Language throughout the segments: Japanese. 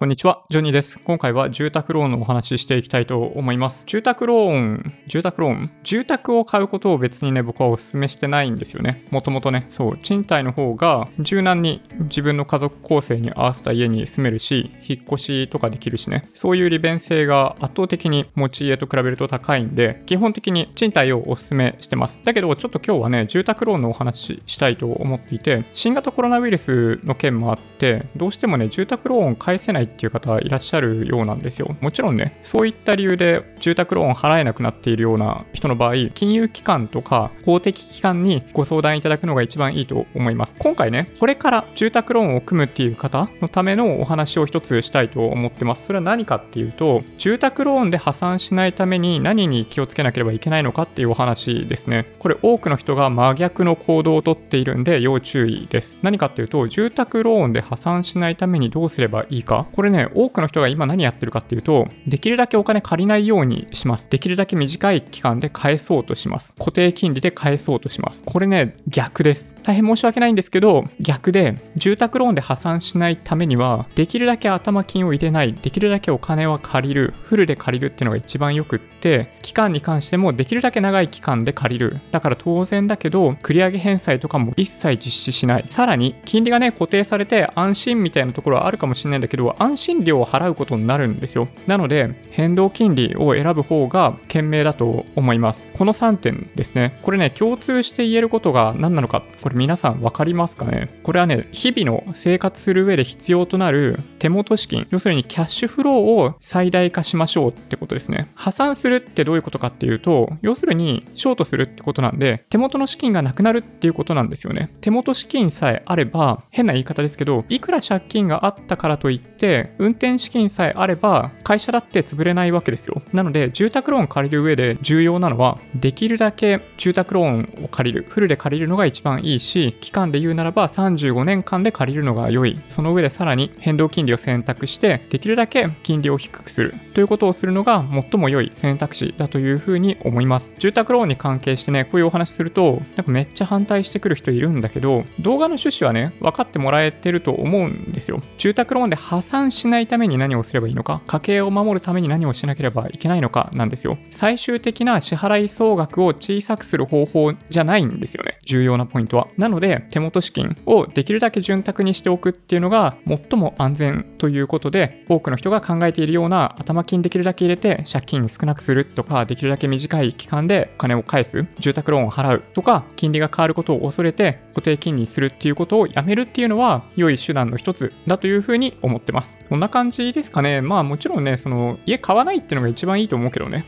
こんにちは、ジョニーです。今回は住宅ローンのお話ししていきたいと思います。住宅ローン、住宅ローン？住宅を買うことを別にね、僕はお勧めしてないんですよね。もともとね、そう、賃貸の方が柔軟に自分の家族構成に合わせた家に住めるし、引っ越しとかできるしね、そういう利便性が圧倒的に持ち家と比べると高いんで、基本的に賃貸をお勧めしてます。だけど、ちょっと今日はね、住宅ローンのお話ししたいと思っていて、新型コロナウイルスの件もあって、どうしてもね、住宅ローン返せないっていう方いらっしゃるようなんですよ。もちろんね、そういった理由で住宅ローン払えなくなっているような人の場合、金融機関とか公的機関にご相談いただくのが一番いいと思います。今回ね、これから住宅ローンを組むっていう方のためのお話を一つしたいと思ってます。それは何かっていうと、住宅ローンで破産しないために何に気をつけなければいけないのかっていうお話ですね。これ多くの人が真逆の行動をとっているんで要注意です。何かっていうと、住宅ローンで破産しないためにどうすればいいか。これね、多くの人が今何やってるかっていうと、できるだけお金借りないようにします。できるだけ短い期間で返そうとします。固定金利で返そうとします。これね、逆です。大変申し訳ないんですけど、逆で、住宅ローンで破産しないためには、できるだけ頭金を入れない、できるだけお金は借りる、フルで借りるっていうのが一番よくって、期間に関してもできるだけ長い期間で借りる。だから当然だけど、繰り上げ返済とかも一切実施しない。さらに、金利がね、固定されて安心みたいなところはあるかもしれないんだけど、安心料を払うことになるんですよ。なので、変動金利を選ぶ方が賢明だと思います。この3点ですね。これね、共通して言えることが何なのか、これ皆さん分かりますかね？これはね、日々の生活する上で必要となる手元資金、要するにキャッシュフローを最大化しましょうってことですね。破産するってどういうことかっていうと、要するにショートするってことなんで、手元の資金がなくなるっていうことなんですよね。手元資金さえあれば、変な言い方ですけど、いくら借金があったからといって、運転資金さえあれば、会社だって潰れないわけですよ。なので、住宅ローン借りる上で重要なのは、できるだけ住宅ローンを借りる、フルで借りるのが一番いいし、期間で言うならば35年間で借りるのが良い。その上でさらに変動金利を選択して、できるだけ金利を低くするということをするのが最も良い選択肢だというふうに思います。住宅ローンに関係してね、こういうお話すると、なんかめっちゃ反対してくる人いるんだけど、動画の趣旨はね、分かってもらえてると思うんですよ。住宅ローンで破産しないために何をすればいいのか、家計を守るために何をしなければいけないのかなんですよ。最終的な支払い総額を小さくする方法じゃないんですよね。重要なポイントは。なので、手元資金をできるだけ潤沢にしておくっていうのが最も安全ということで、多くの人が考えているような頭金できるだけ入れて借金少なくするとか、できるだけ短い期間でお金を返す、住宅ローンを払うとか、金利が変わることを恐れて固定金利にするっていうことをやめるっていうのは良い手段の一つだというふうに思ってます。そんな感じですかね。まあもちろんね、その家買わないっていうのが一番いいと思うけどね。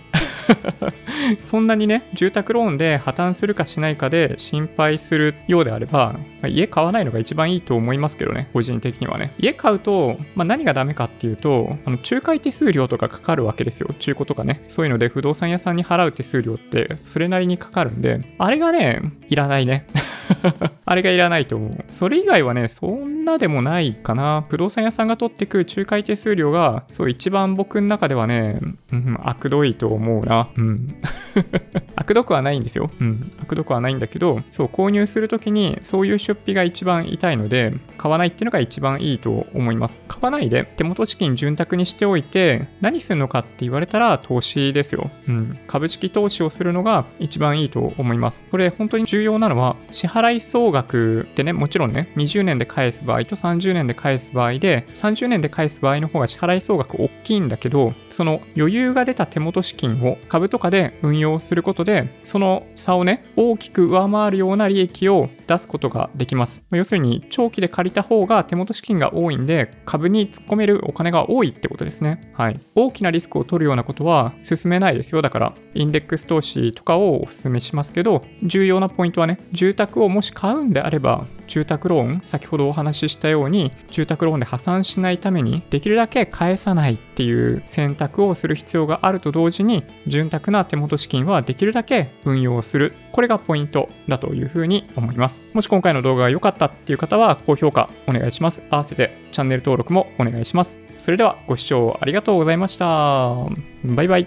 そんなにね、住宅ローンで破綻するかしないかで心配するようであれば、まあ、家買わないのが一番いいと思いますけどね、個人的にはね。家買うと、まあ、何がダメかっていうと、あの仲介手数料とかかかるわけですよ。中古とかね。そういうので不動産屋さんに払う手数料ってそれなりにかかるんで、あれがね、いらないね。あれがいらないと思う。それ以外はね、そんなでもないかな。不動産屋さんが取ってく仲介手数料が、そう、一番僕の中ではね、うん、悪どいと思うな。うん。悪どくはないんですよ。うん。悪どくはないんだけど、そう、購入するときに、そういう出費が一番痛いので、買わないっていうのが一番いいと思います。買わないで、手元資金潤沢にしておいて、何するのかって言われたら、投資ですよ。うん。株式投資をするのが一番いいと思います。これ、本当に重要なのは、支払い総額ってね、もちろんね、20年で返す場合と30年で返す場合で、30年で返す場合の方が支払い総額大きいんだけど、その余裕が出た手元資金を株とかで運用用することで、その差をね、大きく上回るような利益を出すことができます。要するに、長期で借りた方が手元資金が多いんで、株に突っ込めるお金が多いってことですね。はい。大きなリスクを取るようなことは進めないですよ。だから、インデックス投資とかをお勧めしますけど、重要なポイントはね、住宅をもし買うんであれば、住宅ローン、先ほどお話ししたように、住宅ローンで破産しないために、できるだけ返さないっていう選択をする必要があると同時に、潤沢な手元資金はできるだけ運用する。これがポイントだというふうに思います。もし今回の動画が良かったっていう方は、高評価お願いします。合わせてチャンネル登録もお願いします。それではご視聴ありがとうございました。バイバイ。